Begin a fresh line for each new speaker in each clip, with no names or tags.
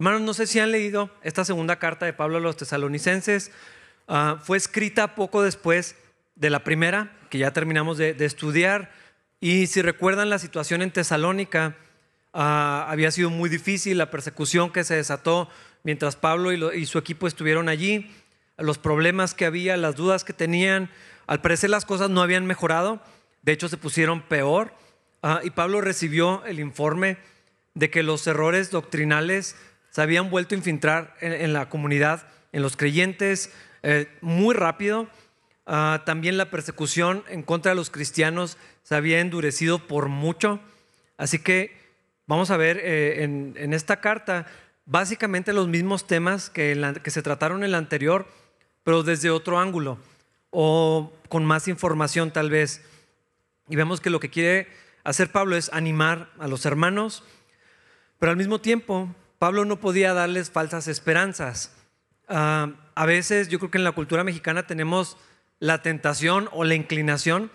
Hermanos, no sé si han leído esta segunda carta de Pablo a los tesalonicenses. Ah, fue escrita poco después de la primera, que ya terminamos de, estudiar. Y si recuerdan la situación en Tesalónica, ah, había sido muy difícil la persecución que se desató mientras Pablo y, su equipo estuvieron allí, los problemas que había, las dudas que tenían. Al parecer las cosas no habían mejorado, de hecho se pusieron peor. Ah, y Pablo recibió el informe de que los errores doctrinales se habían vuelto a infiltrar en, la comunidad, en los creyentes, eh, muy rápido. Ah, también la persecución en contra de los cristianos se había endurecido por mucho. Así que vamos a ver eh, en, esta carta básicamente los mismos temas que, que se trataron en la anterior, pero desde otro ángulo o con más información tal vez. Y vemos que lo que quiere hacer Pablo es animar a los hermanos, pero al mismo tiempo Pablo no podía darles falsas esperanzas. Ah, a veces yo creo que en la cultura mexicana tenemos la tentación o la inclinación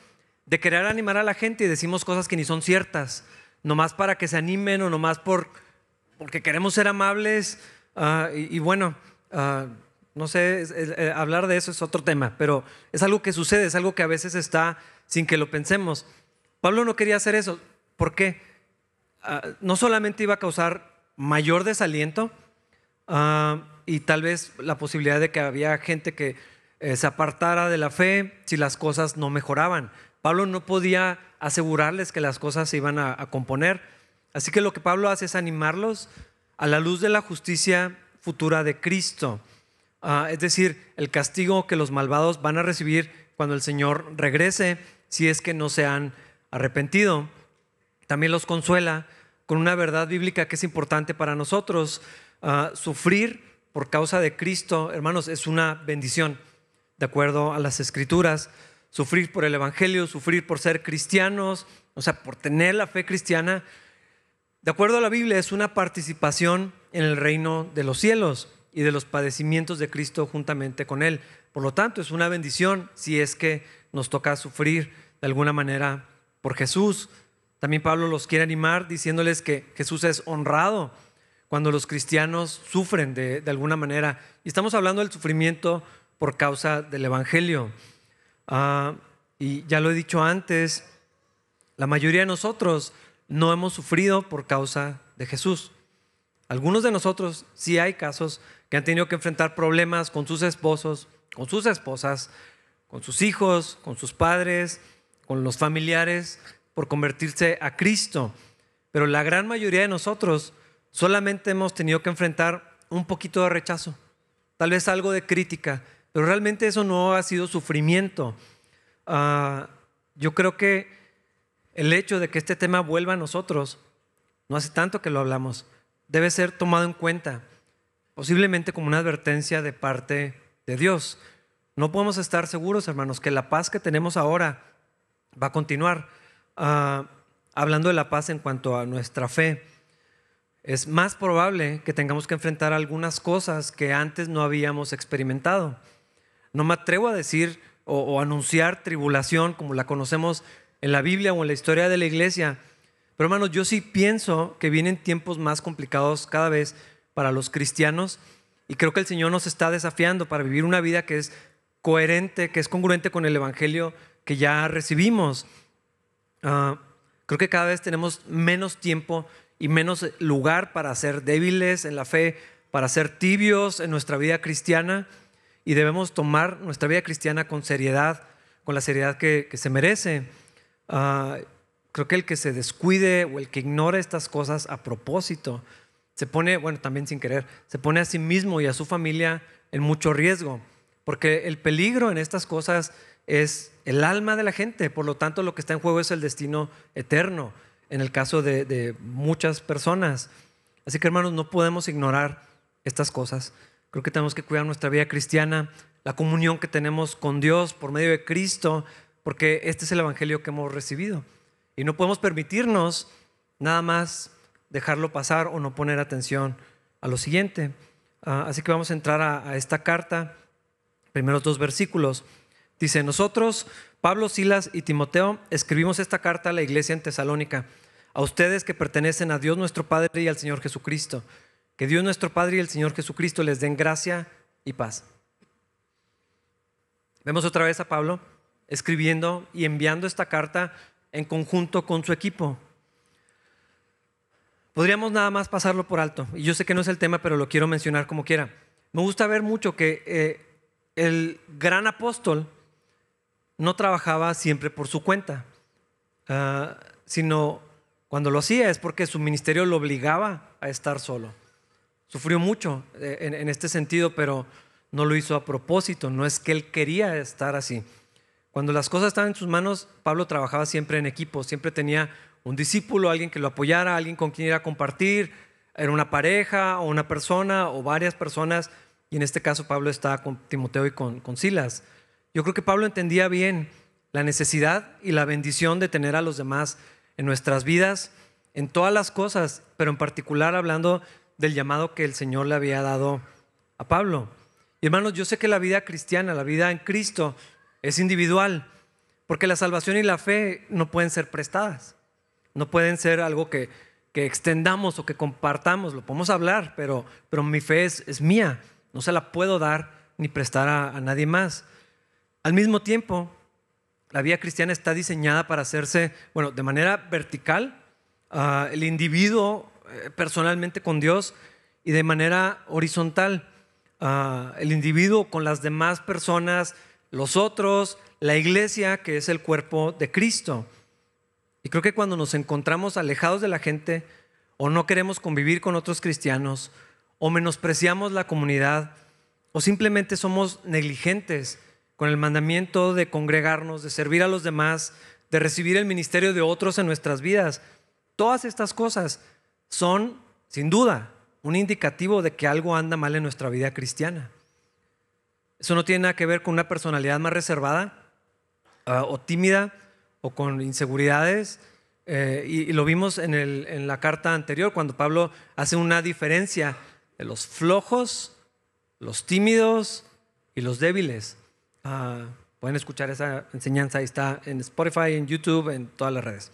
de querer animar a la gente y decimos cosas que ni son ciertas, nomás para que se animen o nomás por, porque queremos ser amables. Ah, y, bueno, ah, no sé, eh, hablar de eso es otro tema, pero es algo que sucede, es algo que a veces está sin que lo pensemos. Pablo no quería hacer eso. ¿Por qué? no solamente iba a causar mayor desaliento ah, y tal vez la posibilidad de que había gente que eh, se apartara de la fe si las cosas no mejoraban. Pablo no podía asegurarles que las cosas se iban a, componer. Así que lo que Pablo hace es animarlos a la luz de la justicia futura de Cristo. Ah, es decir, el castigo que los malvados van a recibir cuando el Señor regrese si es que no se han arrepentido. También los consuela con una verdad bíblica que es importante para nosotros. Ah, sufrir por causa de Cristo, hermanos, es una bendición, de acuerdo a las escrituras. Sufrir por el Evangelio, sufrir por ser cristianos, o sea, por tener la fe cristiana, de acuerdo a la Biblia, es una participación en el reino de los cielos y de los padecimientos de Cristo juntamente con Él. Por lo tanto, es una bendición si es que nos toca sufrir de alguna manera por Jesús. También Pablo los quiere animar diciéndoles que Jesús es honrado cuando los cristianos sufren de, alguna manera. Y estamos hablando del sufrimiento por causa del Evangelio. Ah, y ya lo he dicho antes, la mayoría de nosotros no hemos sufrido por causa de Jesús. Algunos de nosotros sí hay casos que han tenido que enfrentar problemas con sus esposos, con sus esposas, con sus hijos, con sus padres, con los familiares, por convertirse a Cristo. Pero la gran mayoría de nosotros solamente hemos tenido que enfrentar un poquito de rechazo, tal vez algo de crítica, pero realmente eso no ha sido sufrimiento. Ah, yo creo que el hecho de que este tema vuelva a nosotros, no hace tanto que lo hablamos, debe ser tomado en cuenta, posiblemente como una advertencia de parte de Dios. No podemos estar seguros, hermanos, que la paz que tenemos ahora va a continuar. Ah, hablando de la paz en cuanto a nuestra fe, es más probable que tengamos que enfrentar algunas cosas que antes no habíamos experimentado. No me atrevo a decir o, anunciar tribulación como la conocemos en la Biblia o en la historia de la iglesia, pero hermanos, yo sí pienso que vienen tiempos más complicados cada vez para los cristianos y creo que el Señor nos está desafiando para vivir una vida que es coherente, que es congruente con el Evangelio que ya recibimos. Ah, creo que cada vez tenemos menos tiempo y menos lugar para ser débiles en la fe, para ser tibios en nuestra vida cristiana y debemos tomar nuestra vida cristiana con seriedad, con la seriedad que, se merece. Ah, creo que el que se descuide o el que ignore estas cosas a propósito, se pone, bueno, también sin querer, se pone a sí mismo y a su familia en mucho riesgo, porque el peligro en estas cosas es el alma de la gente, por lo tanto lo que está en juego es el destino eterno, en el caso de, muchas personas. Así que hermanos, no podemos ignorar estas cosas. Creo que tenemos que cuidar nuestra vida cristiana, la comunión que tenemos con Dios por medio de Cristo, porque este es el Evangelio que hemos recibido. Y no podemos permitirnos nada más dejarlo pasar o no poner atención a lo siguiente. Ah, así que vamos a entrar a, a esta carta, primeros dos versículos. Dice, nosotros, Pablo, Silas y Timoteo, escribimos esta carta a la iglesia en Tesalónica, a ustedes que pertenecen a Dios nuestro Padre y al Señor Jesucristo. Que Dios nuestro Padre y el Señor Jesucristo les den gracia y paz. Vemos otra vez a Pablo escribiendo y enviando esta carta en conjunto con su equipo. Podríamos nada más pasarlo por alto, y yo sé que no es el tema, pero lo quiero mencionar como quiera. Me gusta ver mucho que eh, el gran apóstol no trabajaba siempre por su cuenta, ah, sino cuando lo hacía es porque su ministerio lo obligaba a estar solo. Sufrió mucho eh, en, este sentido, pero no lo hizo a propósito, no es que él quería estar así. Cuando las cosas estaban en sus manos, Pablo trabajaba siempre en equipo, siempre tenía un discípulo, alguien que lo apoyara, alguien con quien ir a compartir, era una pareja o una persona o varias personas, y en este caso Pablo estaba con Timoteo y con, con Silas. Yo creo que Pablo entendía bien la necesidad y la bendición de tener a los demás en nuestras vidas, en todas las cosas, pero en particular hablando del llamado que el Señor le había dado a Pablo. Y hermanos, yo sé que la vida cristiana, la vida en Cristo, es individual, porque la salvación y la fe no pueden ser prestadas, no pueden ser algo que, que extendamos o que compartamos, lo podemos hablar, pero, pero mi fe es, es mía, no se la puedo dar ni prestar a nadie más. Al mismo tiempo, la vida cristiana está diseñada para hacerse, bueno, de manera vertical, ah, el individuo eh, personalmente con Dios y de manera horizontal, ah, el individuo con las demás personas, los otros, la iglesia que es el cuerpo de Cristo. Y creo que cuando nos encontramos alejados de la gente o no queremos convivir con otros cristianos o menospreciamos la comunidad o simplemente somos negligentes con el mandamiento de congregarnos, de servir a los demás, de recibir el ministerio de otros en nuestras vidas. Todas estas cosas son, sin duda, un indicativo de que algo anda mal en nuestra vida cristiana. Eso no tiene nada que ver con una personalidad más reservada ah, o tímida o con inseguridades. Eh, y, lo vimos en, en la carta anterior, cuando Pablo hace una diferencia de los flojos, los tímidos y los débiles. Ah, pueden escuchar esa enseñanza, ahí está en Spotify, en YouTube, en todas las redes.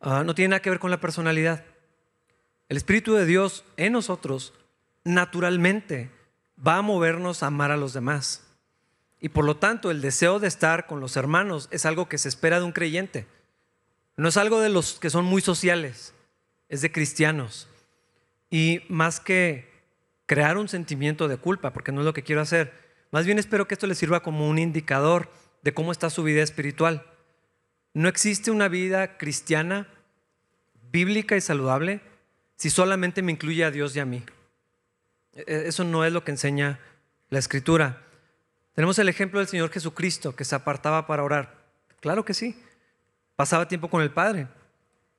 Ah, no tiene nada que ver con la personalidad. El Espíritu de Dios en nosotros naturalmente va a movernos a amar a los demás. Y por lo tanto, el deseo de estar con los hermanos es algo que se espera de un creyente. No es algo de los que son muy sociales, es de cristianos. Y más que crear un sentimiento de culpa, porque no es lo que quiero hacer, más bien espero que esto le sirva como un indicador de cómo está su vida espiritual. No existe una vida cristiana, bíblica y saludable si solamente me incluye a Dios y a mí. E-, e-, eso no es lo que enseña la escritura. Tenemos el ejemplo del Señor Jesucristo que se apartaba para orar. Claro que sí. Pasaba tiempo con el Padre.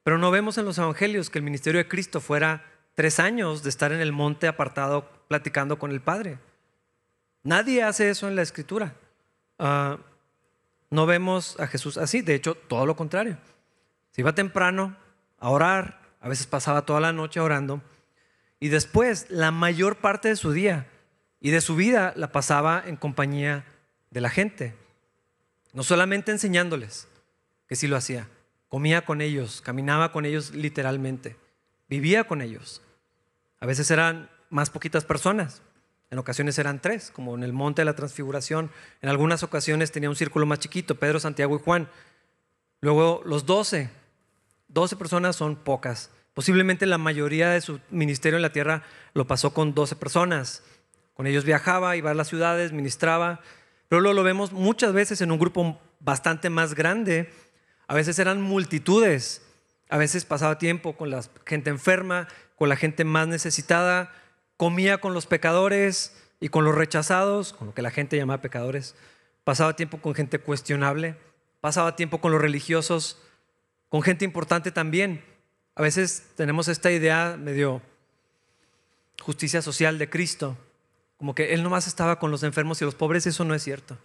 Pero no vemos en los evangelios que el ministerio de Cristo fuera tres años de estar en el monte apartado platicando con el Padre. Nadie hace eso en la escritura. Ah, no vemos a Jesús así, de hecho, todo lo contrario. Se iba temprano a orar, a veces pasaba toda la noche orando, y después la mayor parte de su día y de su vida la pasaba en compañía de la gente. No solamente enseñándoles, que sí lo hacía, comía con ellos, caminaba con ellos literalmente, vivía con ellos. A veces eran más poquitas personas, en ocasiones eran tres, como en el monte de la transfiguración. En algunas ocasiones tenía un círculo más chiquito, Pedro, Santiago y Juan. Luego los doce. Doce personas son pocas. Posiblemente la mayoría de su ministerio en la tierra lo pasó con doce personas. Con ellos viajaba, iba a las ciudades, ministraba. Pero luego lo vemos muchas veces en un grupo bastante más grande. A veces eran multitudes. A veces pasaba tiempo con la gente enferma, con la gente más necesitada, comía con los pecadores y con los rechazados, con lo que la gente llama pecadores, pasaba tiempo con gente cuestionable, pasaba tiempo con los religiosos, con gente importante también. A veces tenemos esta idea medio justicia social de Cristo, como que Él nomás estaba con los enfermos y los pobres, eso no es cierto.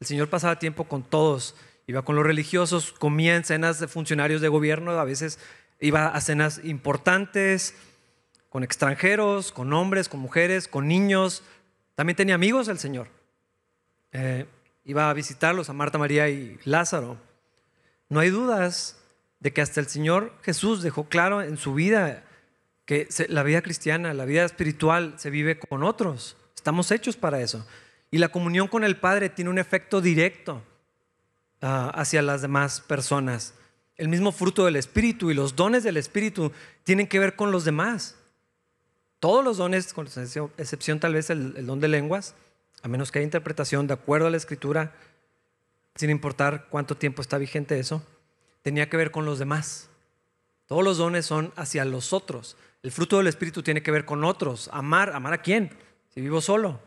El Señor pasaba tiempo con todos, iba con los religiosos, comía en cenas de funcionarios de gobierno, a veces iba a cenas importantes, con extranjeros, con hombres, con mujeres, con niños. También tenía amigos el Señor. Eh, iba a visitarlos a Marta, María y Lázaro. No hay dudas de que hasta el Señor Jesús dejó claro en su vida que la vida cristiana, la vida espiritual se vive con otros. Estamos hechos para eso. Y la comunión con el Padre tiene un efecto directo ah, hacia las demás personas. El mismo fruto del Espíritu y los dones del Espíritu tienen que ver con los demás. Todos los dones, con excepción tal vez el, don de lenguas, a menos que haya interpretación de acuerdo a la Escritura, sin importar cuánto tiempo está vigente eso, tenía que ver con los demás. Todos los dones son hacia los otros. El fruto del Espíritu tiene que ver con otros. Amar, ¿amar a quién? Si vivo solo,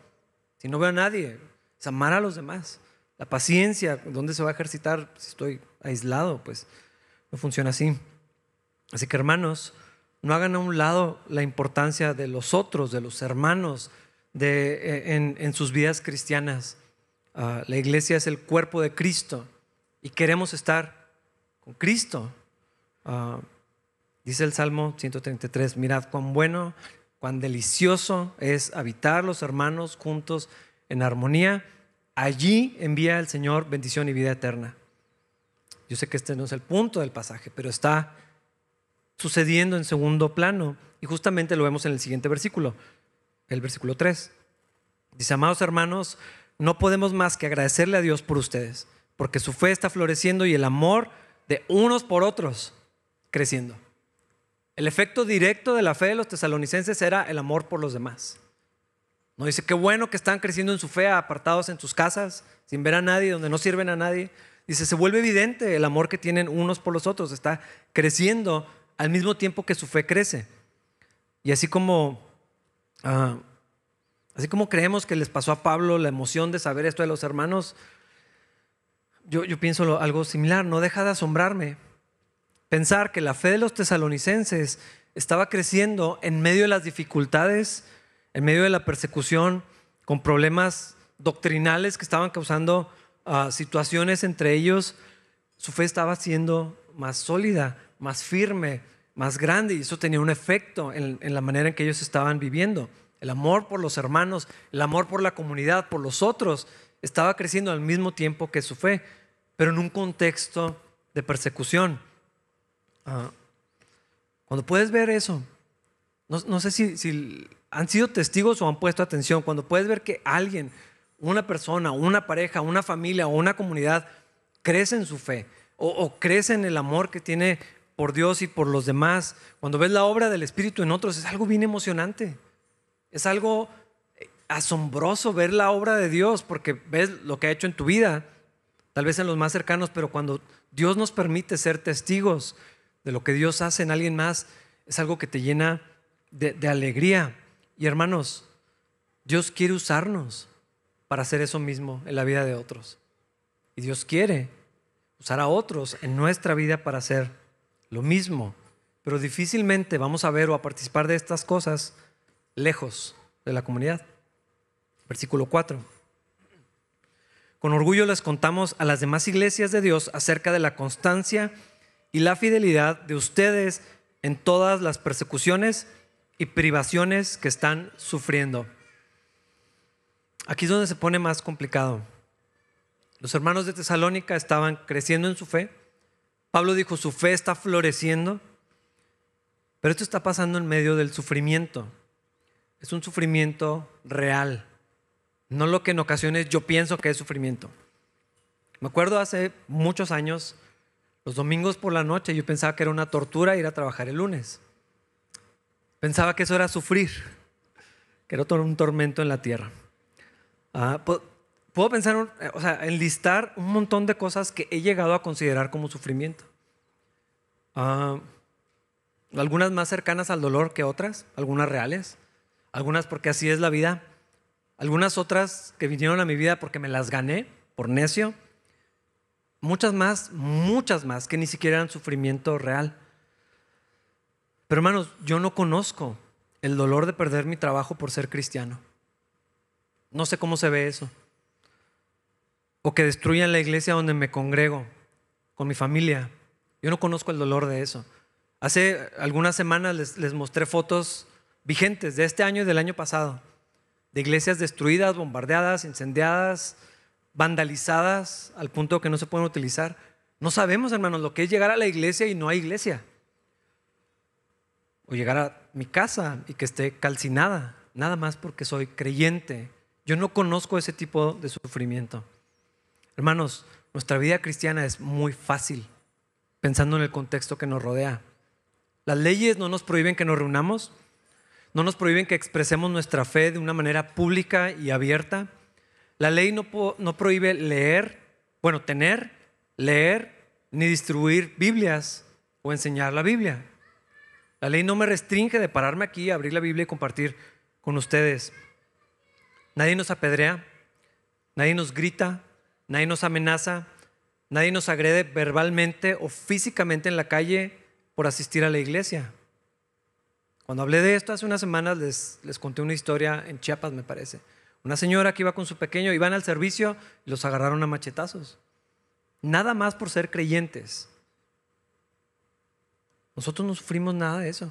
si no veo a nadie, es amar a los demás. La paciencia, ¿dónde se va a ejercitar si estoy aislado? Pues no funciona así. Así que hermanos, no hagan a un lado la importancia de los otros, de los hermanos, de, eh, en, sus vidas cristianas. Ah, la iglesia es el cuerpo de Cristo y queremos estar con Cristo. Ah, dice el Salmo 133, mirad cuán bueno cuán delicioso es habitar los hermanos juntos en armonía. Allí envía el Señor bendición y vida eterna. Yo sé que este no es el punto del pasaje, pero está sucediendo en segundo plano y justamente lo vemos en el siguiente versículo, el versículo 3. Dice, amados hermanos, no podemos más que agradecerle a Dios por ustedes, porque su fe está floreciendo y el amor de unos por otros creciendo. El efecto directo de la fe de los tesalonicenses era el amor por los demás. No dice, qué bueno que están creciendo en su fe, apartados en sus casas, sin ver a nadie, donde no sirven a nadie. Dice, se vuelve evidente el amor que tienen unos por los otros, está creciendo al mismo tiempo que su fe crece. Y así como, ah, así como creemos que les pasó a Pablo la emoción de saber esto de los hermanos, yo, yo pienso algo similar, no deja de asombrarme pensar que la fe de los tesalonicenses estaba creciendo en medio de las dificultades, en medio de la persecución, con problemas doctrinales que estaban causando ah, situaciones entre ellos, su fe estaba siendo más sólida, más firme, más grande, y eso tenía un efecto en, la manera en que ellos estaban viviendo. El amor por los hermanos, el amor por la comunidad, por los otros, estaba creciendo al mismo tiempo que su fe, pero en un contexto de persecución. Ah, cuando puedes ver eso, no, sé si, han sido testigos o han puesto atención, cuando puedes ver que alguien, una persona, una pareja, una familia o una comunidad crece en su fe o, o crece en el amor que tiene por Dios y por los demás, cuando ves la obra del Espíritu en otros, es algo bien emocionante. Es algo eh, asombroso ver la obra de Dios porque ves lo que ha hecho en tu vida, tal vez en los más cercanos, pero cuando Dios nos permite ser testigos de lo que Dios hace en alguien más, es algo que te llena de, alegría. Y hermanos, Dios quiere usarnos para hacer eso mismo en la vida de otros. Y Dios quiere usar a otros en nuestra vida para hacer lo mismo. Pero difícilmente vamos a ver o a participar de estas cosas lejos de la comunidad. Versículo 4. Con orgullo les contamos a las demás iglesias de Dios acerca de la constancia y la fidelidad de ustedes en todas las persecuciones y privaciones que están sufriendo. Aquí es donde se pone más complicado. Los hermanos de Tesalónica estaban creciendo en su fe. Pablo dijo, su fe está floreciendo. Pero esto está pasando en medio del sufrimiento. Es un sufrimiento real. No lo que en ocasiones yo pienso que es sufrimiento. Me acuerdo hace muchos años, los domingos por la noche yo pensaba que era una tortura ir a trabajar el lunes. Pensaba que eso era sufrir, que era un tormento en la tierra. Ah, puedo pensar, o sea, enlistar un montón de cosas que he llegado a considerar como sufrimiento. Ah, algunas más cercanas al dolor que otras, algunas reales, algunas porque así es la vida, algunas otras que vinieron a mi vida porque me las gané por necio, muchas más, muchas más que ni siquiera eran sufrimiento real. Pero hermanos, yo no conozco el dolor de perder mi trabajo por ser cristiano. No sé cómo se ve eso. O que destruyan la iglesia donde me congrego con mi familia. Yo no conozco el dolor de eso. Hace algunas semanas les, mostré fotos vigentes de este año y del año pasado, de iglesias destruidas, bombardeadas, incendiadas, vandalizadas al punto que no se pueden utilizar. No sabemos, hermanos, lo que es llegar a la iglesia y no hay iglesia. o llegar a mi casa y que esté calcinada, nada más porque soy creyente. Yo no conozco ese tipo de sufrimiento. Hermanos, nuestra vida cristiana es muy fácil, pensando en el contexto que nos rodea. Las leyes no nos prohíben que nos reunamos, no nos prohíben que expresemos nuestra fe de una manera pública y abierta. La ley no, no prohíbe leer, bueno, tener, leer, ni distribuir Biblias o enseñar la Biblia. La ley no me restringe de pararme aquí, abrir la Biblia y compartir con ustedes. Nadie nos apedrea, nadie nos grita, nadie nos amenaza, nadie nos agrede verbalmente o físicamente en la calle por asistir a la iglesia. Cuando hablé de esto hace unas semanas les, les conté una historia en Chiapas, me parece. Una señora que iba con su pequeño, iban al servicio y los agarraron a machetazos. Nada más por ser creyentes. Nosotros no sufrimos nada de eso.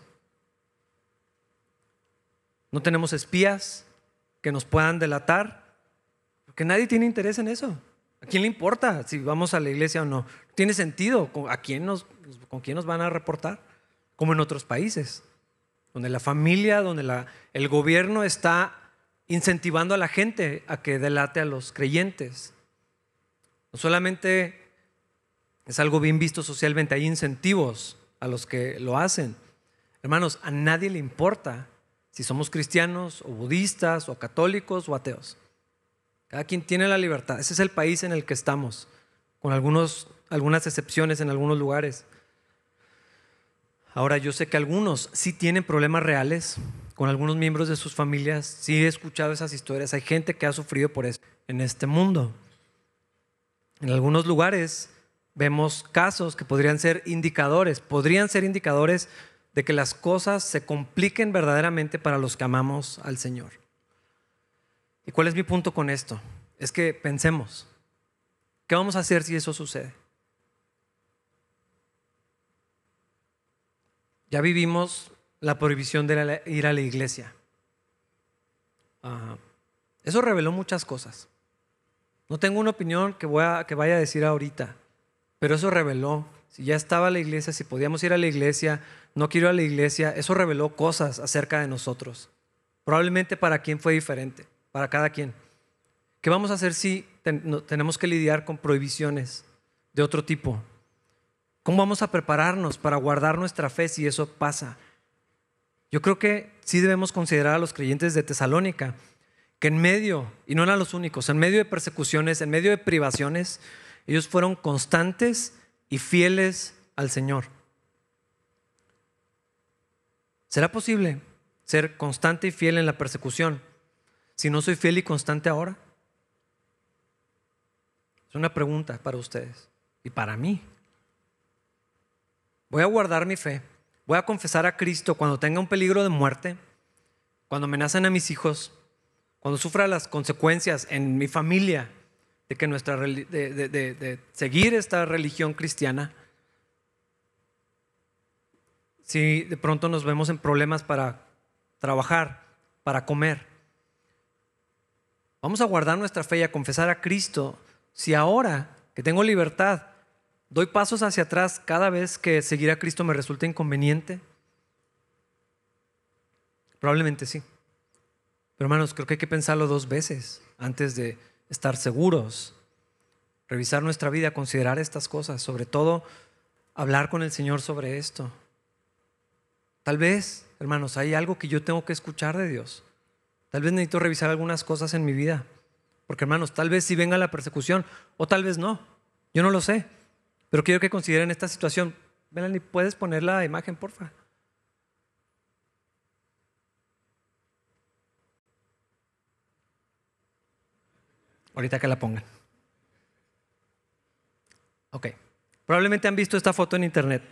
No tenemos espías que nos puedan delatar, porque nadie tiene interés en eso. ¿A quién le importa si vamos a la iglesia o no? Tiene sentido. ¿A quién ¿Con quién nos van a reportar? Como en otros países, donde la familia, donde el gobierno está incentivando a la gente a que delate a los creyentes. No solamente es algo bien visto socialmente, hay incentivos a los que lo hacen. Hermanos, a nadie le importa si somos cristianos o budistas o católicos o ateos. Cada quien tiene la libertad. Ese es el país en el que estamos, con algunos, algunas excepciones en algunos lugares. Ahora, yo sé que algunos sí tienen problemas reales con algunos miembros de sus familias. Sí he escuchado esas historias. Hay gente que ha sufrido por eso en este mundo. En algunos lugares vemos casos que podrían ser indicadores, podrían ser indicadores de que las cosas se compliquen verdaderamente para los que amamos al Señor. ¿Y cuál es mi punto con esto? Es que pensemos, ¿qué vamos a hacer si eso sucede? Ya vivimos la prohibición de ir a la iglesia. Ah, eso reveló muchas cosas. No tengo una opinión que, a, que vaya a decir ahorita, pero eso reveló, si ya estaba la iglesia, si podíamos ir a la iglesia, no quiero ir a la iglesia, eso reveló cosas acerca de nosotros. Probablemente para quien fue diferente, para cada quien. ¿Qué vamos a hacer si tenemos que lidiar con prohibiciones de otro tipo? ¿Cómo vamos a prepararnos para guardar nuestra fe si eso pasa? Yo creo que sí debemos considerar a los creyentes de Tesalónica que en medio, y no eran los únicos, en medio de persecuciones, en medio de privaciones, ellos fueron constantes y fieles al Señor. ¿Será posible ser constante y fiel en la persecución si no soy fiel y constante ahora? Es una pregunta para ustedes y para mí. Voy a guardar mi fe. Voy a confesar a Cristo cuando tenga un peligro de muerte, cuando amenazan a mis hijos, cuando sufra las consecuencias en mi familia, de que nuestra de, seguir esta religión cristiana, si de pronto nos vemos en problemas para trabajar, para comer, vamos a guardar nuestra fe y a confesar a Cristo si ahora que tengo libertad doy pasos hacia atrás cada vez que seguir a Cristo me resulta inconveniente. Probablemente sí. Pero hermanos, creo que hay que pensarlo dos veces antes de estar seguros, revisar nuestra vida, considerar estas cosas, sobre todo hablar con el Señor sobre esto. Tal vez, hermanos, hay algo que yo tengo que escuchar de Dios. Tal vez necesito revisar algunas cosas en mi vida. Porque, hermanos, tal vez sí venga la persecución o tal vez no. Yo no lo sé. Pero quiero que consideren esta situación. Melanie, ¿puedes poner la imagen, porfa? Ahorita que la pongan. Ok. Probablemente han visto esta foto en internet.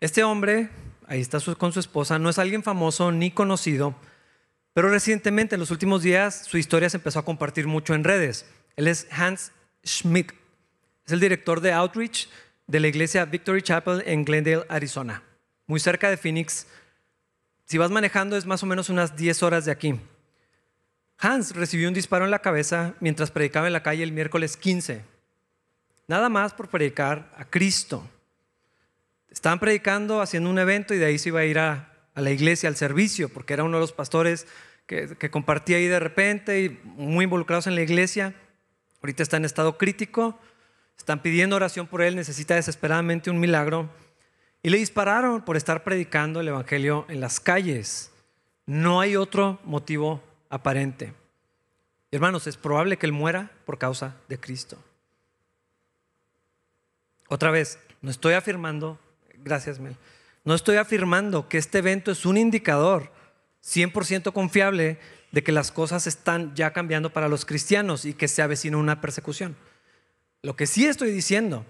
Este hombre, ahí está con su esposa, no es alguien famoso ni conocido, pero recientemente, en los últimos días, su historia se empezó a compartir mucho en redes. Él es Hans Schmidt. Es el director de Outreach de la iglesia Victory Chapel en Glendale, Arizona, muy cerca de Phoenix. Si vas manejando es más o menos unas 10 horas de aquí. Hans recibió un disparo en la cabeza mientras predicaba en la calle el miércoles 15. Nada más por predicar a Cristo. Estaban predicando, haciendo un evento y de ahí se iba a ir a a la iglesia, al servicio, porque era uno de los pastores que, compartía ahí de repente y muy involucrados en la iglesia. Ahorita está en estado crítico, están pidiendo oración por él, necesita desesperadamente un milagro. Y le dispararon por estar predicando el Evangelio en las calles. No hay otro motivo aparente. Hermanos, es probable que él muera por causa de Cristo. Otra vez, no estoy afirmando, gracias Mel, no estoy afirmando que este evento es un indicador 100% confiable de que las cosas están ya cambiando para los cristianos y que se avecina una persecución. Lo que sí estoy diciendo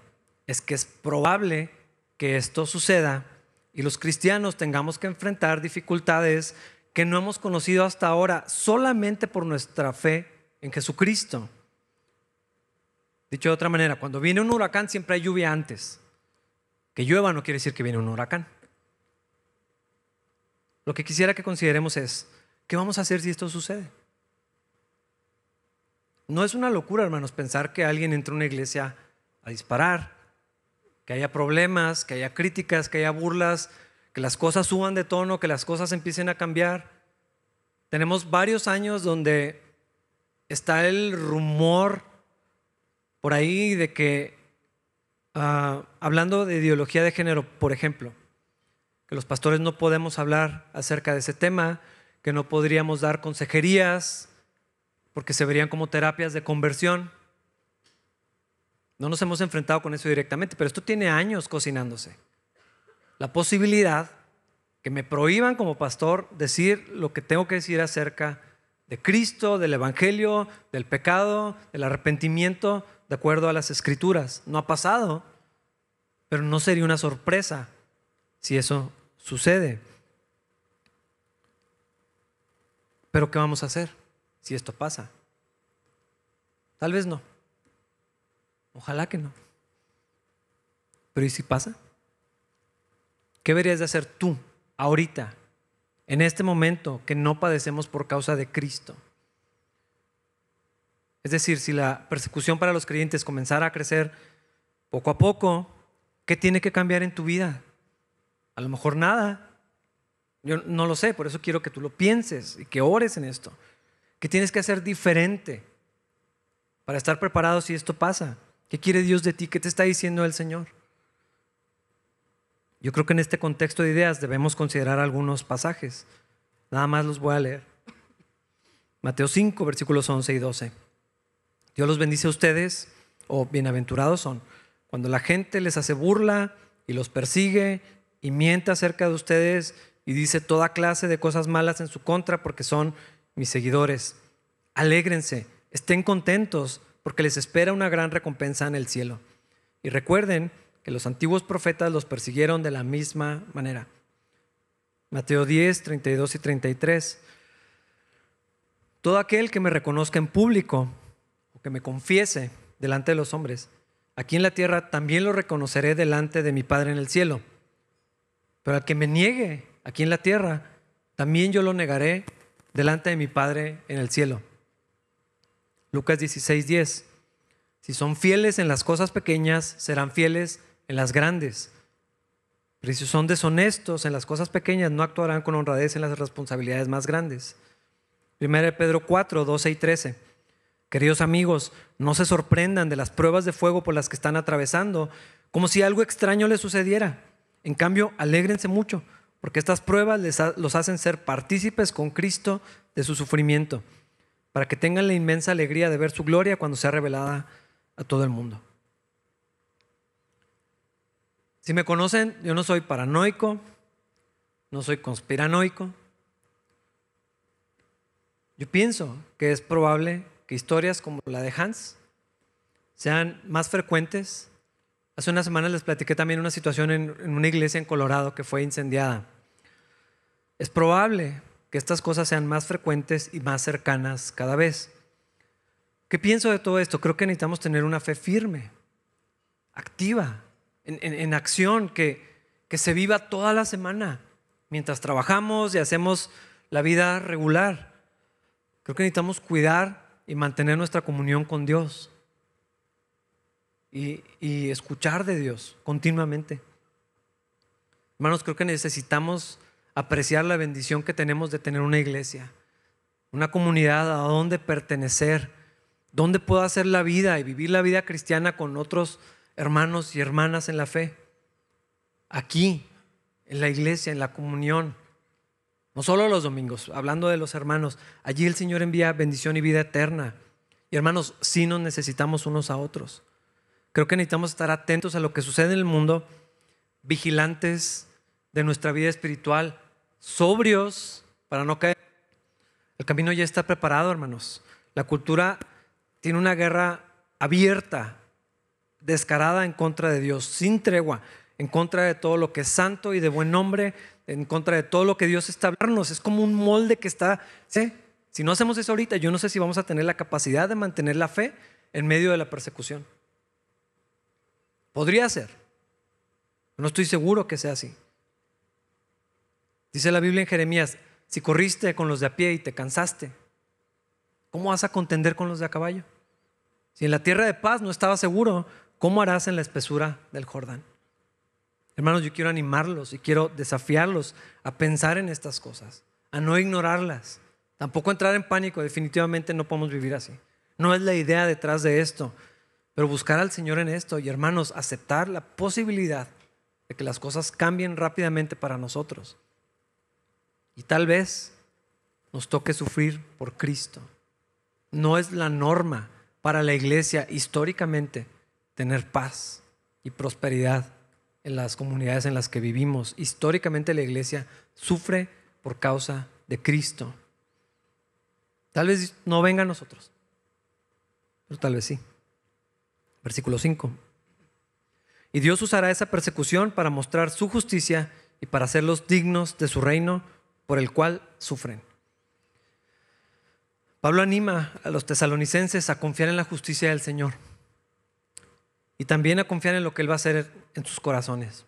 es que es probable que esto suceda y los cristianos tengamos que enfrentar dificultades que no hemos conocido hasta ahora solamente por nuestra fe en Jesucristo. Dicho de otra manera, cuando viene un huracán siempre hay lluvia antes. Que llueva no quiere decir que viene un huracán. Lo que quisiera que consideremos es, ¿qué vamos a hacer si esto sucede? No es una locura, hermanos, pensar que alguien entre a una iglesia a disparar, que haya problemas, que haya críticas, que haya burlas, que las cosas suban de tono, que las cosas empiecen a cambiar. Tenemos varios años donde está el rumor por ahí de que, ah, hablando de ideología de género, por ejemplo, que los pastores no podemos hablar acerca de ese tema, que no podríamos dar consejerías, porque se verían como terapias de conversión. No nos hemos enfrentado con eso directamente, pero esto tiene años cocinándose. La posibilidad que me prohíban como pastor decir lo que tengo que decir acerca de Cristo, del Evangelio, del pecado, del arrepentimiento, de acuerdo a las escrituras. No ha pasado, pero no sería una sorpresa si eso sucede. Pero ¿qué vamos a hacer si esto pasa? Tal vez no. Ojalá que no. Pero ¿y si pasa? ¿Qué deberías de hacer tú ahorita, en este momento que no padecemos por causa de Cristo? Es decir, si la persecución para los creyentes comenzara a crecer poco a poco, ¿qué tiene que cambiar en tu vida? A lo mejor nada. Yo no lo sé, por eso quiero que tú lo pienses y que ores en esto. ¿Qué tienes que hacer diferente para estar preparado si esto pasa? ¿Qué quiere Dios de ti? ¿Qué te está diciendo el Señor? Yo creo que en este contexto de ideas debemos considerar algunos pasajes. Nada más los voy a leer. Mateo 5, versículos 11 y 12. Dios los bendice a ustedes, o bienaventurados son, cuando la gente les hace burla y los persigue y miente acerca de ustedes y dice toda clase de cosas malas en su contra porque son mis seguidores. Alégrense, estén contentos porque les espera una gran recompensa en el cielo. Y recuerden que los antiguos profetas los persiguieron de la misma manera. Mateo 10, 32 y 33. Todo aquel que me reconozca en público, que me confiese delante de los hombres, aquí en la tierra también lo reconoceré delante de mi Padre en el cielo. Pero al que me niegue aquí en la tierra, también yo lo negaré delante de mi Padre en el cielo. Lucas 16, 10. Si son fieles en las cosas pequeñas, serán fieles en las grandes. Pero si son deshonestos en las cosas pequeñas, no actuarán con honradez en las responsabilidades más grandes. 1 Pedro 4, 12 y 13. Queridos amigos, no se sorprendan de las pruebas de fuego por las que están atravesando, como si algo extraño les sucediera. En cambio, alégrense mucho, porque estas pruebas les los hacen ser partícipes con Cristo de su sufrimiento, para que tengan la inmensa alegría de ver su gloria cuando sea revelada a todo el mundo. Si me conocen, yo no soy paranoico, no soy conspiranoico. Yo pienso que es probable que historias como la de Hans sean más frecuentes. Hace unas semanas les platiqué también una situación en, una iglesia en Colorado que fue incendiada. Es probable que estas cosas sean más frecuentes y más cercanas cada vez. ¿Qué pienso de todo esto? Creo que necesitamos tener una fe firme, activa, en, en, acción, que, que se viva toda la semana, mientras trabajamos y hacemos la vida regular. Creo que necesitamos cuidar y mantener nuestra comunión con Dios y, escuchar de Dios continuamente. Hermanos, creo que necesitamos apreciar la bendición que tenemos de tener una iglesia, una comunidad a donde pertenecer, donde puedo hacer la vida y vivir la vida cristiana con otros hermanos y hermanas en la fe. Aquí, en la iglesia, en la comunión. No solo los domingos, hablando de los hermanos, allí el Señor envía bendición y vida eterna. Y hermanos, sí nos necesitamos unos a otros. Creo que necesitamos estar atentos a lo que sucede en el mundo, vigilantes de nuestra vida espiritual, sobrios para no caer. El camino ya está preparado, hermanos. La cultura tiene una guerra abierta, descarada en contra de Dios, sin tregua, en contra de todo lo que es santo y de buen nombre, en contra de todo lo que Dios está hablando. Es como un molde que está, si no hacemos eso ahorita, yo no sé si vamos a tener la capacidad de mantener la fe en medio de la persecución. Podría ser. No estoy seguro que sea así. Dice la Biblia en Jeremías, si corriste con los de a pie y te cansaste, ¿cómo vas a contender con los de a caballo? Si en la tierra de paz no estaba seguro, ¿cómo harás en la espesura del Jordán? Hermanos, yo quiero animarlos y quiero desafiarlos a pensar en estas cosas, a no ignorarlas, tampoco entrar en pánico, definitivamente no podemos vivir así. No es la idea detrás de esto, pero buscar al Señor en esto y hermanos, aceptar la posibilidad de que las cosas cambien rápidamente para nosotros. Y tal vez nos toque sufrir por Cristo. No es la norma para la iglesia históricamente tener paz y prosperidad en las comunidades en las que vivimos. Históricamente la iglesia sufre por causa de Cristo. Tal vez no venga a nosotros, pero tal vez sí. Versículo 5. Y Dios usará esa persecución para mostrar su justicia y para hacerlos dignos de su reino por el cual sufren. Pablo anima a los tesalonicenses a confiar en la justicia del Señor y también a confiar en lo que Él va a hacer en sus corazones.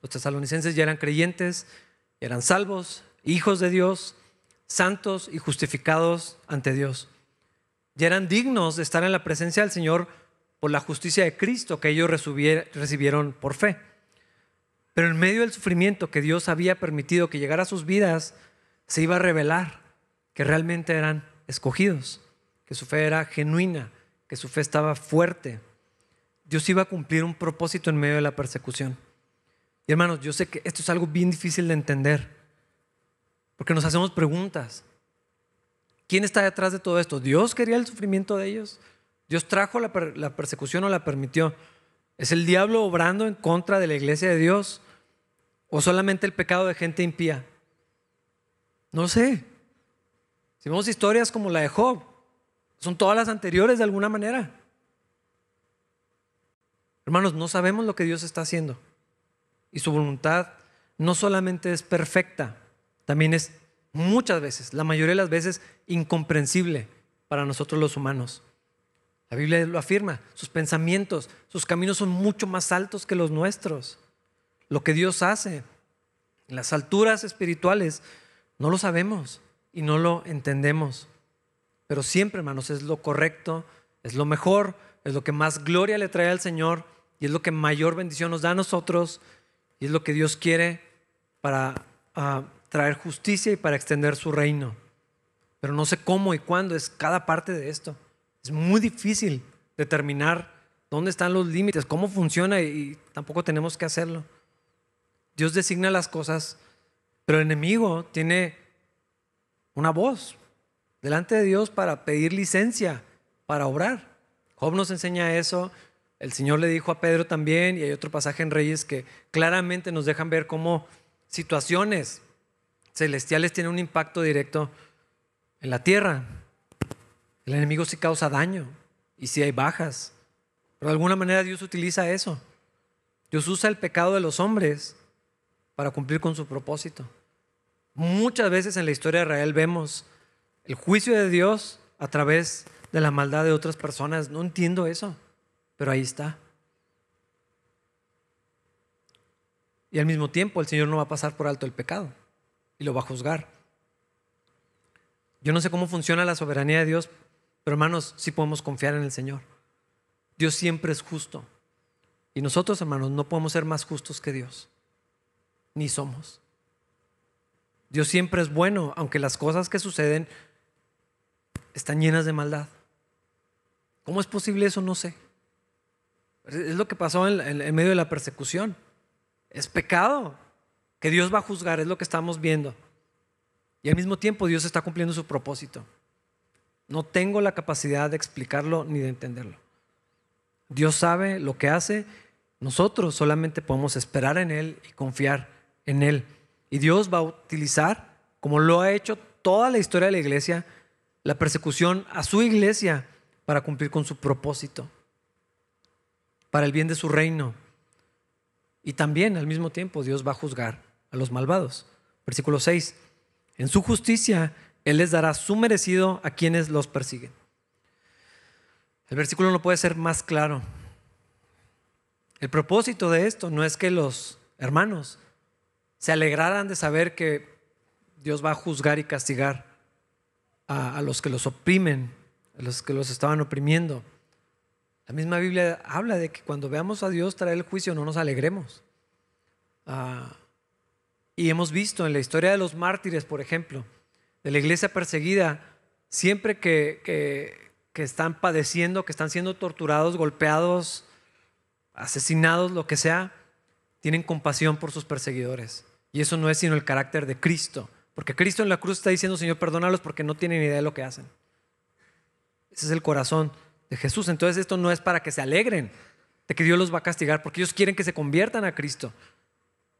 Los tesalonicenses ya eran creyentes, eran salvos, hijos de Dios, santos y justificados ante Dios. Ya eran dignos de estar en la presencia del Señor por la justicia de Cristo que ellos recibieron por fe. Pero en medio del sufrimiento que Dios había permitido que llegara a sus vidas, se iba a revelar que realmente eran escogidos, que su fe era genuina, que su fe estaba fuerte. Dios iba a cumplir un propósito en medio de la persecución. Y hermanos, yo sé que esto es algo bien difícil de entender, porque nos hacemos preguntas. ¿Quién está detrás de todo esto? ¿Dios quería el sufrimiento de ellos? Dios trajo la, persecución o la permitió. ¿Es el diablo obrando en contra de la iglesia de Dios? ¿O solamente el pecado de gente impía? No sé. Si vemos historias como la de Job, son todas las anteriores de alguna manera. Hermanos, no sabemos lo que Dios está haciendo. Y su voluntad no solamente es perfecta, también es muchas veces, la mayoría de las veces, incomprensible para nosotros los humanos. La Biblia lo afirma, sus pensamientos, sus caminos son mucho más altos que los nuestros. Lo que Dios hace en las alturas espirituales no lo sabemos y no lo entendemos. Pero siempre, hermanos, es lo correcto, es lo mejor, es lo que más gloria le trae al Señor y es lo que mayor bendición nos da a nosotros y es lo que Dios quiere para ah, traer justicia y para extender su reino. Pero no sé cómo y cuándo es cada parte de esto. Es muy difícil determinar dónde están los límites, cómo funciona y tampoco tenemos que hacerlo. Dios designa las cosas, pero el enemigo tiene una voz delante de Dios para pedir licencia para obrar. Job nos enseña eso. El Señor le dijo a Pedro también, y hay otro pasaje en Reyes que claramente nos dejan ver cómo situaciones celestiales tienen un impacto directo en la tierra. El enemigo sí causa daño y sí hay bajas. Pero de alguna manera Dios utiliza eso. Dios usa el pecado de los hombres para cumplir con su propósito. Muchas veces en la historia de Israel vemos el juicio de Dios a través de la maldad de otras personas. No entiendo eso, pero ahí está. Y al mismo tiempo el Señor no va a pasar por alto el pecado y lo va a juzgar. Yo no sé cómo funciona la soberanía de Dios, pero hermanos, sí podemos confiar en el Señor. Dios siempre es justo. Y nosotros, hermanos, no podemos ser más justos que Dios. Ni somos. Dios siempre es bueno, aunque las cosas que suceden están llenas de maldad. ¿Cómo es posible eso? No sé. Es lo que pasó en, medio de la persecución. Es pecado que Dios va a juzgar, es lo que estamos viendo. Y al mismo tiempo Dios está cumpliendo su propósito. No tengo la capacidad de explicarlo ni de entenderlo. Dios sabe lo que hace. Nosotros solamente podemos esperar en Él y confiar en Él. Y Dios va a utilizar, como lo ha hecho toda la historia de la iglesia, la persecución a su iglesia para cumplir con su propósito, para el bien de su reino. Y también al mismo tiempo Dios va a juzgar a los malvados. Versículo 6. En su justicia Él les dará su merecido a quienes los persiguen. El versículo no puede ser más claro. El propósito de esto no es que los hermanos se alegraran de saber que Dios va a juzgar y castigar a, los que los oprimen, a los que los estaban oprimiendo. La misma Biblia habla de que cuando veamos a Dios traer el juicio no nos alegremos. Ah, y hemos visto en la historia de los mártires, por ejemplo, de la iglesia perseguida, siempre que, que, están padeciendo, que están siendo torturados, golpeados, asesinados, lo que sea, tienen compasión por sus perseguidores. Y eso no es sino el carácter de Cristo. Porque Cristo en la cruz está diciendo, Señor, perdónalos porque no tienen idea de lo que hacen. Ese es el corazón de Jesús. Entonces esto no es para que se alegren de que Dios los va a castigar, porque ellos quieren que se conviertan a Cristo.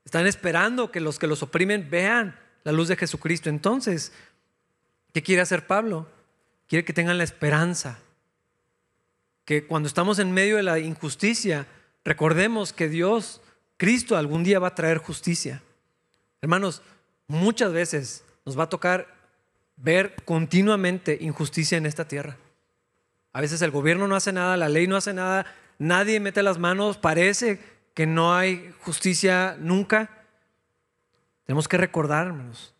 Están esperando que los que los oprimen vean la luz de Jesucristo. Entonces, ¿qué quiere hacer Pablo? Quiere que tengan la esperanza. Que cuando estamos en medio de la injusticia, recordemos que Dios, Cristo, algún día va a traer justicia. Hermanos, muchas veces nos va a tocar ver continuamente injusticia en esta tierra. A veces el gobierno no hace nada, la ley no hace nada, nadie mete las manos, parece que no hay justicia nunca, tenemos que recordar, hermanos,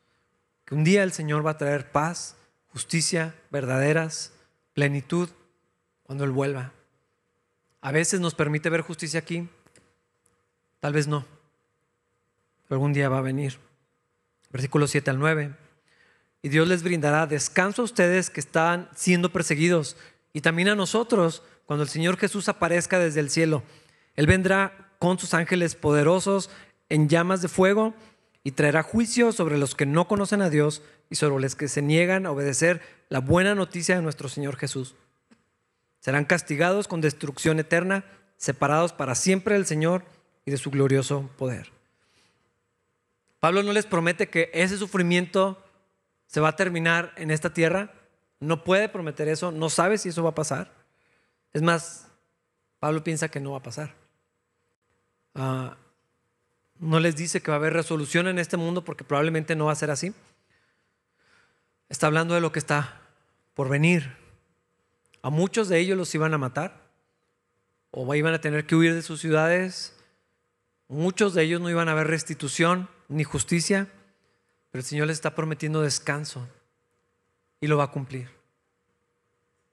un día el Señor va a traer paz, justicia, verdaderas, plenitud, cuando Él vuelva. A veces nos permite ver justicia aquí, tal vez no, pero algún día va a venir. Versículos 7 al 9. Y Dios les brindará descanso a ustedes que están siendo perseguidos y también a nosotros cuando el Señor Jesús aparezca desde el cielo. Él vendrá con sus ángeles poderosos en llamas de fuego y traerá juicio sobre los que no conocen a Dios y sobre los que se niegan a obedecer la buena noticia de nuestro Señor Jesús. Serán castigados con destrucción eterna, separados para siempre del Señor y de su glorioso poder. Pablo no les promete que ese sufrimiento se va a terminar en esta tierra. No puede prometer eso, no sabe si eso va a pasar. Es más, Pablo piensa que no va a pasar. Ah, no les dice que va a haber resolución en este mundo porque probablemente no va a ser así. Está hablando de lo que está por venir. A muchos de ellos los iban a matar o iban a tener que huir de sus ciudades. Muchos de ellos no iban a haber restitución ni justicia, pero el Señor les está prometiendo descanso y lo va a cumplir.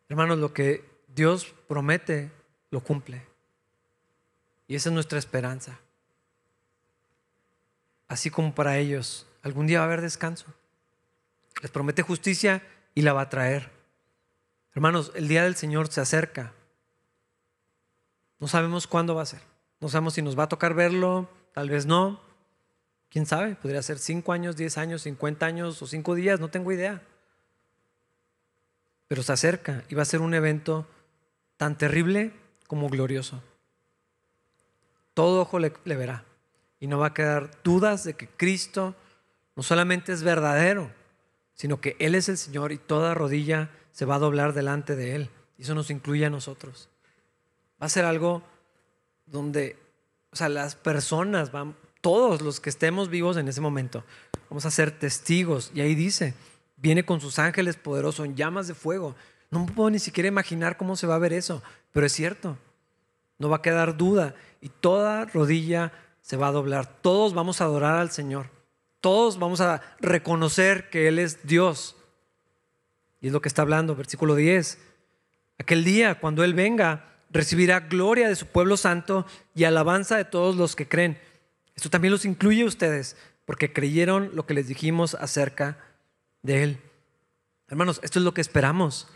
Hermanos, lo que Dios promete, lo cumple. Y esa es nuestra esperanza. Así como para ellos, algún día va a haber descanso. Les promete justicia y la va a traer. Hermanos, el día del Señor se acerca. No sabemos cuándo va a ser. No sabemos si nos va a tocar verlo, tal vez no. ¿Quién sabe? Podría ser cinco años, diez años, cincuenta años o cinco días, no tengo idea. Pero se acerca y va a ser un evento tan terrible como glorioso todo ojo le, verá. Y no va a quedar dudas de que Cristo no solamente es verdadero, sino que Él es el Señor y toda rodilla se va a doblar delante de Él. Y eso nos incluye a nosotros. Va a ser algo donde, o sea, las personas van, todos los que estemos vivos en ese momento, vamos a ser testigos. Y ahí dice, viene con sus ángeles poderosos en llamas de fuego. No puedo ni siquiera imaginar cómo se va a ver eso, pero es cierto. No va a quedar duda y toda rodilla se va a doblar. Todos vamos a adorar al Señor. Todos vamos a reconocer que Él es Dios. Y es lo que está hablando, versículo 10. Aquel día, cuando Él venga, recibirá gloria de su pueblo santo y alabanza de todos los que creen. Esto también los incluye ustedes, porque creyeron lo que les dijimos acerca de Él. Hermanos, esto es lo que esperamos.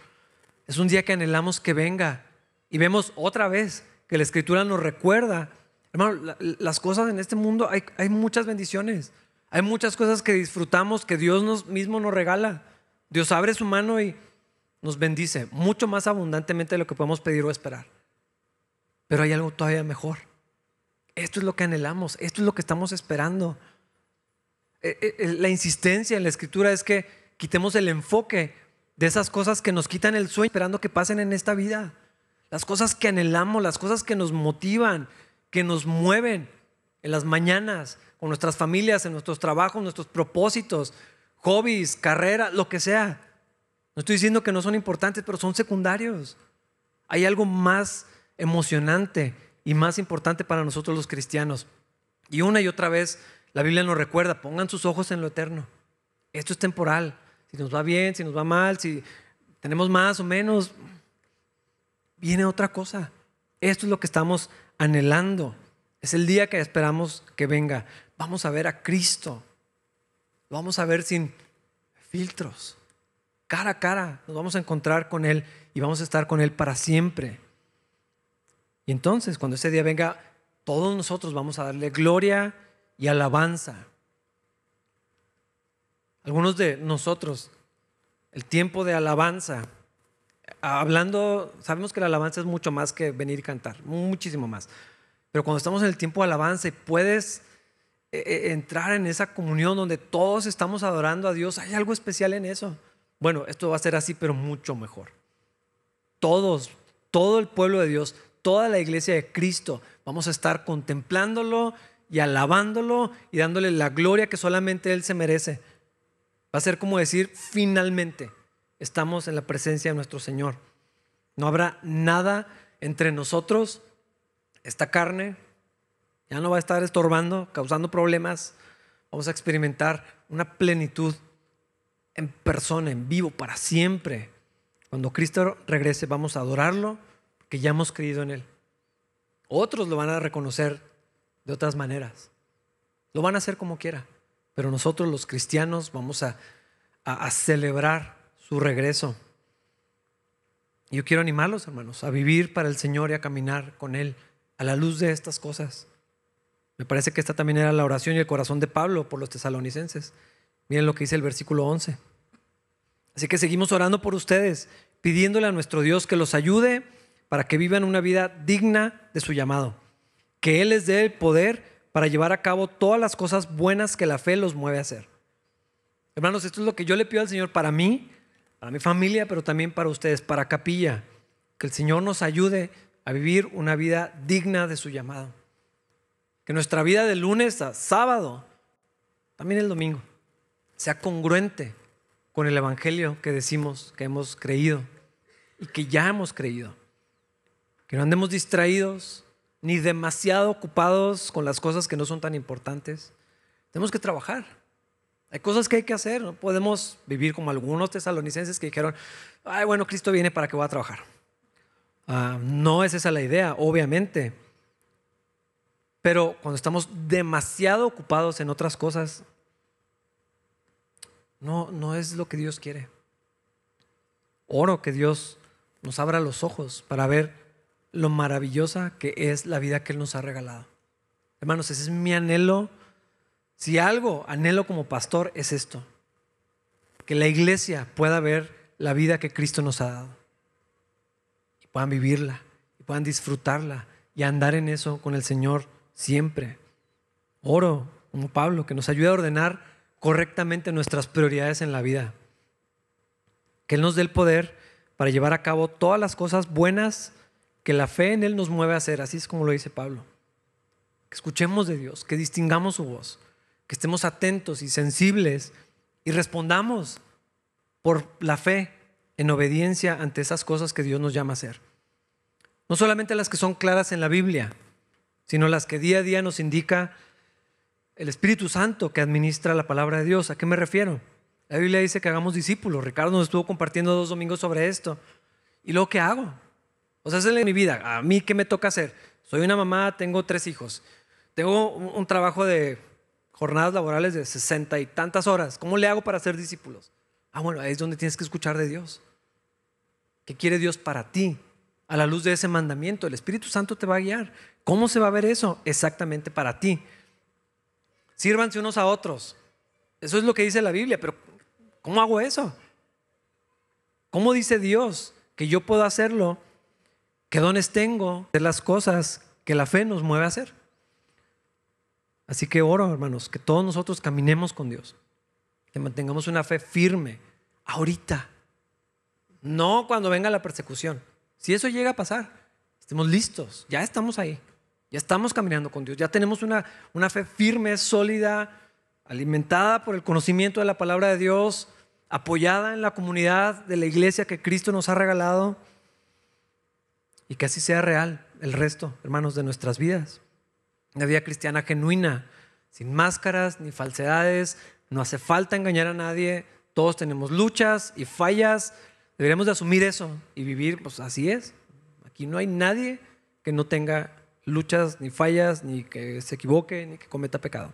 Es un día que anhelamos que venga y vemos otra vez que la Escritura nos recuerda. Hermano, las cosas en este mundo, hay, hay muchas bendiciones. Hay muchas cosas que disfrutamos que Dios nos, mismo nos regala. Dios abre su mano y nos bendice mucho más abundantemente de lo que podemos pedir o esperar. Pero hay algo todavía mejor. Esto es lo que anhelamos, esto es lo que estamos esperando. Eh, eh, la insistencia en la escritura es que quitemos el enfoque de esas cosas que nos quitan el sueño esperando que pasen en esta vida. Las cosas que anhelamos, las cosas que nos motivan, que nos mueven en las mañanas, con nuestras familias, en nuestros trabajos, nuestros propósitos, hobbies, carrera, lo que sea. No estoy diciendo que no son importantes, pero son secundarios. Hay algo más emocionante y más importante para nosotros los cristianos. Y una y otra vez la Biblia nos recuerda, pongan sus ojos en lo eterno. Esto es temporal. Si nos va bien, si nos va mal, si tenemos más o menos, viene otra cosa. Esto es lo que estamos anhelando. Es el día que esperamos que venga. Vamos a ver a Cristo. Lo vamos a ver sin filtros. Cara a cara. Nos vamos a encontrar con Él y vamos a estar con Él para siempre. Y entonces, cuando ese día venga, todos nosotros vamos a darle gloria y alabanza. Algunos de nosotros, el tiempo de alabanza, hablando, sabemos que la alabanza es mucho más que venir y cantar, muchísimo más. Pero cuando estamos en el tiempo de alabanza y puedes eh, eh, entrar en esa comunión donde todos estamos adorando a Dios, hay algo especial en eso. Bueno, esto va a ser así, pero mucho mejor. Todos, todo el pueblo de Dios, toda la iglesia de Cristo. Vamos a estar contemplándolo y alabándolo y dándole la gloria que solamente Él se merece. Va a ser como decir, finalmente estamos en la presencia de nuestro Señor. No habrá nada entre nosotros, esta carne, ya no va a estar estorbando, causando problemas. Vamos a experimentar una plenitud en persona, en vivo, para siempre. Cuando Cristo regrese, vamos a adorarlo que ya hemos creído en Él. Otros lo van a reconocer de otras maneras. Lo van a hacer como quiera. Pero nosotros los cristianos vamos a, a, celebrar su regreso. Yo quiero animarlos, hermanos, a vivir para el Señor y a caminar con Él a la luz de estas cosas. Me parece que esta también era la oración y el corazón de Pablo por los tesalonicenses. Miren lo que dice el versículo 11. Así que seguimos orando por ustedes, pidiéndole a nuestro Dios que los ayude para que vivan una vida digna de su llamado. Que Él les dé el poder para llevar a cabo todas las cosas buenas que la fe los mueve a hacer. Hermanos, esto es lo que yo le pido al Señor para mí, para mi familia, pero también para ustedes, para Capilla. Que el Señor nos ayude a vivir una vida digna de su llamado. Que nuestra vida de lunes a sábado, también el domingo, sea congruente con el Evangelio que decimos que hemos creído y que ya hemos creído. Que no andemos distraídos ni demasiado ocupados con las cosas que no son tan importantes. Tenemos que trabajar. Hay cosas que hay que hacer. No podemos vivir como algunos tesalonicenses que dijeron, ay, bueno, Cristo viene para que voy a trabajar. Ah, no es esa la idea, obviamente. Pero cuando estamos demasiado ocupados en otras cosas, no, no es lo que Dios quiere. Oro que Dios nos abra los ojos para ver lo maravillosa que es la vida que Él nos ha regalado. Hermanos, ese es mi anhelo. Si algo anhelo como pastor es esto, que la iglesia pueda ver la vida que Cristo nos ha dado y puedan vivirla y puedan disfrutarla y andar en eso con el Señor siempre. Oro como Pablo, que nos ayude a ordenar correctamente nuestras prioridades en la vida. Que Él nos dé el poder para llevar a cabo todas las cosas buenas que la fe en Él nos mueve a hacer, así es como lo dice Pablo. Que escuchemos de Dios, que distingamos su voz, que estemos atentos y sensibles y respondamos por la fe en obediencia ante esas cosas que Dios nos llama a hacer. No solamente las que son claras en la Biblia, sino las que día a día nos indica el Espíritu Santo que administra la palabra de Dios. ¿A qué me refiero? La Biblia dice que hagamos discípulos. Ricardo nos estuvo compartiendo dos domingos sobre esto. ¿Y luego qué hago? O sea, es en mi vida. ¿A mí qué me toca hacer? Soy una mamá, tengo tres hijos. Tengo un, trabajo de jornadas laborales de sesenta y tantas horas. ¿Cómo le hago para ser discípulos? Ah, bueno, ahí es donde tienes que escuchar de Dios. ¿Qué quiere Dios para ti? A la luz de ese mandamiento, el Espíritu Santo te va a guiar. ¿Cómo se va a ver eso? Exactamente para ti. Sírvanse unos a otros. Eso es lo que dice la Biblia, pero ¿cómo hago eso? ¿Cómo dice Dios que yo puedo hacerlo? ¿Qué dones tengo de las cosas que la fe nos mueve a hacer? Así que oro, hermanos, que todos nosotros caminemos con Dios, que mantengamos una fe firme ahorita, no cuando venga la persecución. Si eso llega a pasar, estemos listos, ya estamos ahí, ya estamos caminando con Dios, ya tenemos una, una fe firme, sólida, alimentada por el conocimiento de la palabra de Dios, apoyada en la comunidad de la iglesia que Cristo nos ha regalado. Y que así sea real el resto, hermanos, de nuestras vidas. Una vida cristiana genuina, sin máscaras ni falsedades, no hace falta engañar a nadie, todos tenemos luchas y fallas, deberíamos de asumir eso y vivir, pues así es. Aquí no hay nadie que no tenga luchas ni fallas, ni que se equivoque, ni que cometa pecado.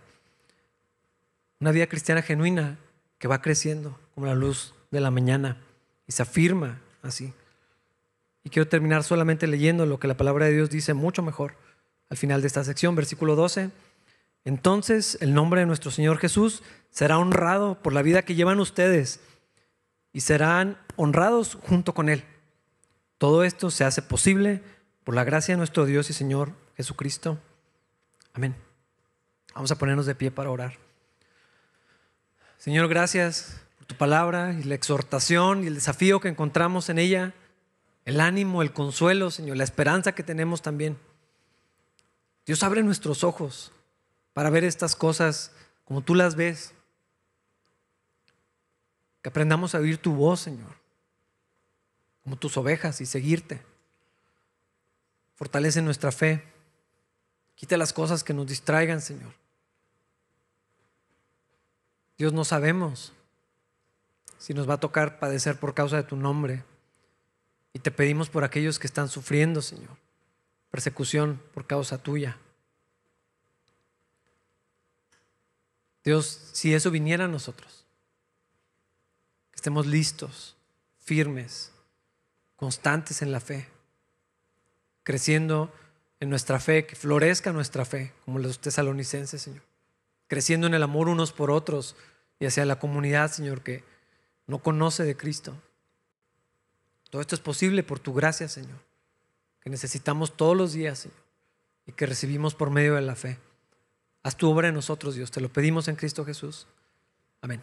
Una vida cristiana genuina que va creciendo como la luz de la mañana y se afirma así. Y quiero terminar solamente leyendo lo que la palabra de Dios dice mucho mejor al final de esta sección, versículo 12. Entonces el nombre de nuestro Señor Jesús será honrado por la vida que llevan ustedes y serán honrados junto con Él. Todo esto se hace posible por la gracia de nuestro Dios y Señor Jesucristo. Amén. Vamos a ponernos de pie para orar. Señor, gracias por tu palabra y la exhortación y el desafío que encontramos en ella, el ánimo, el consuelo, Señor, la esperanza que tenemos también. Dios abre nuestros ojos para ver estas cosas como tú las ves. Que aprendamos a oír tu voz, Señor, como tus ovejas y seguirte. Fortalece nuestra fe. Quita las cosas que nos distraigan, Señor. Dios, no sabemos si nos va a tocar padecer por causa de tu nombre. Y te pedimos por aquellos que están sufriendo, Señor, persecución por causa tuya. Dios, si eso viniera a nosotros, que estemos listos, firmes, constantes en la fe, creciendo en nuestra fe, que florezca nuestra fe, como los tesalonicenses, Señor, creciendo en el amor unos por otros, y hacia la comunidad, Señor, que no conoce de Cristo. Todo esto es posible por tu gracia, Señor, que necesitamos todos los días, Señor, y que recibimos por medio de la fe. Haz tu obra en nosotros, Dios. Te lo pedimos en Cristo Jesús. Amén.